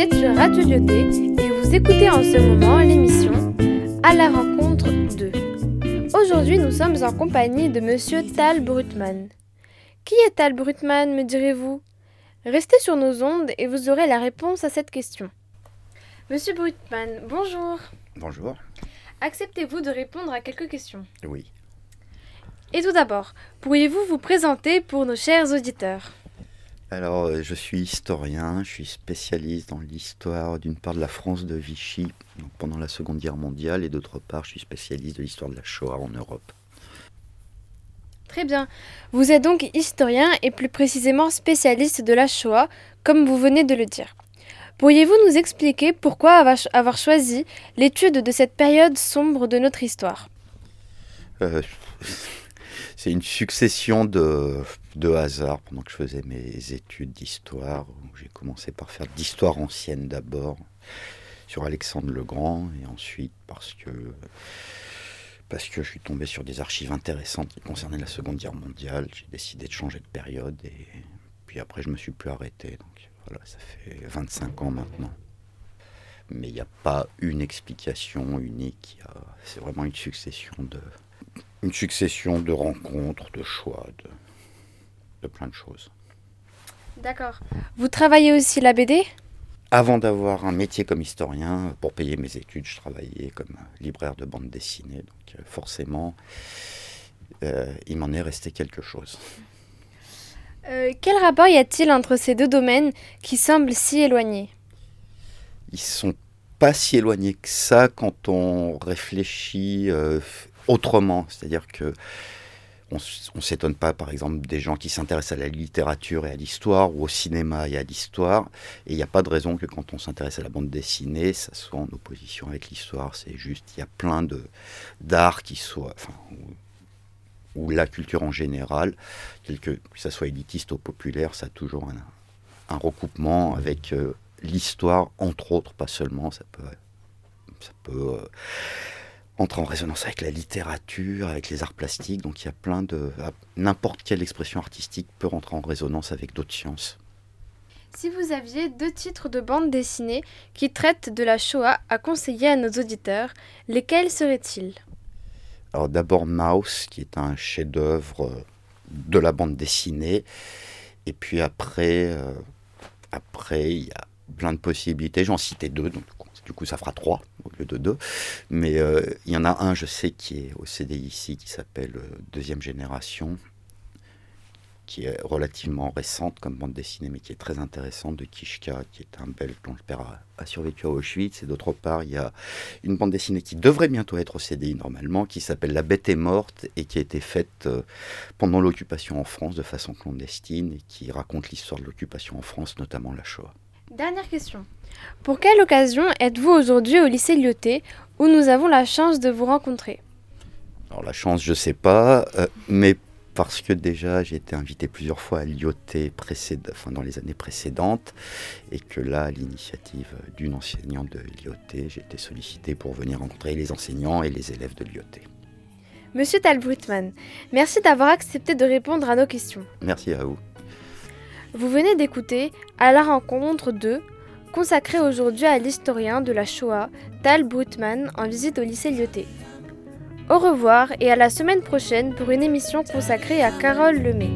êtes sur Radio Lyoté et vous écoutez en ce moment l'émission À la rencontre de. Aujourd'hui, nous sommes en compagnie de Monsieur Tal Brutman. Qui est Tal Brutman, me direz-vous? Restez sur nos ondes et vous aurez la réponse à cette question. Monsieur Brutman, bonjour. Bonjour. Acceptez-vous de répondre à quelques questions? Oui. Et tout d'abord, pourriez-vous vous présenter pour nos chers auditeurs? Alors, euh, je suis historien, je suis spécialiste dans l'histoire d'une part de la France de Vichy donc pendant la Seconde Guerre mondiale et d'autre part, je suis spécialiste de l'histoire de la Shoah en Europe. Très bien. Vous êtes donc historien et plus précisément spécialiste de la Shoah, comme vous venez de le dire. Pourriez-vous nous expliquer pourquoi avoir, avoir choisi l'étude de cette période sombre de notre histoire? Euh, c'est une succession de, de hasards pendant que je faisais mes études d'histoire. J'ai commencé par faire de l'histoire ancienne d'abord, sur Alexandre le Grand, et ensuite parce que, parce que je suis tombé sur des archives intéressantes qui concernaient la Seconde Guerre mondiale. J'ai décidé de changer de période, et puis après je me suis plus arrêté. Donc voilà, ça fait 25 ans maintenant. Mais il n'y a pas une explication unique, c'est vraiment une succession de, une succession de rencontres, de choix, de, de plein de choses. D'accord. Vous travaillez aussi la BD Avant d'avoir un métier comme historien, pour payer mes études, je travaillais comme libraire de bande dessinée. Donc euh, forcément, euh, il m'en est resté quelque chose. Euh, Quel rapport y a-t-il entre ces deux domaines qui semblent si éloignés? Ils sont pas si éloignés que ça quand on réfléchit euh, autrement. C'est-à-dire que on on s'étonne pas, par exemple, des gens qui s'intéressent à la littérature et à l'histoire, ou au cinéma et à l'histoire. Et il n'y a pas de raison que quand on s'intéresse à la bande dessinée, ça soit en opposition avec l'histoire. C'est juste, il y a plein de d'art qui ou, ou la culture en général, quelque, que ça soit élitiste ou populaire, ça a toujours un, un recoupement avec euh, l'histoire, entre autres, pas seulement. Ça peut, ça peut euh, entrer en résonance avec la littérature, avec les arts plastiques. Donc il y a plein de. N'importe quelle expression artistique peut rentrer en résonance avec d'autres sciences. Si vous aviez deux titres de bande dessinée qui traitent de la Shoah à conseiller à nos auditeurs, lesquels seraient-ils? Alors d'abord Mouse, qui est un chef-d'œuvre euh, de la bande dessinée. Et puis après, euh, après il y a plein de possibilités. J'en citais deux, donc du coup ça fera trois au lieu de deux. Mais euh, il y en a un, je sais, qui est au CDI ici, qui s'appelle euh, Deuxième Génération, qui est relativement récente comme bande dessinée, mais qui est très intéressante, de Kishka, qui est un Belge dont le père a, survécu à Auschwitz. Et d'autre part, il y a une bande dessinée qui devrait bientôt être au CDI normalement, qui s'appelle La bête est morte et qui a été faite euh, pendant l'occupation en France de façon clandestine et qui raconte l'histoire de l'occupation en France, notamment la Shoah. Dernière question. Pour quelle occasion êtes-vous aujourd'hui au lycée Lyoté où nous avons la chance de vous rencontrer? Alors la chance, je sais pas, euh, mais parce que déjà j'ai été invité plusieurs fois à précéd- enfin, dans les années précédentes et que là, à l'initiative d'une enseignante de l'IOT, j'ai été sollicité pour venir rencontrer les enseignants et les élèves de l'IOT. Monsieur Tal Brutman, merci d'avoir accepté de répondre à nos questions. Merci à vous. Vous venez d'écouter À la rencontre de, consacré aujourd'hui à l'historien de la Shoah, Tal Brutman, en visite au lycée Lyoté. Au revoir et à la semaine prochaine pour une émission consacrée à Carole Lemay.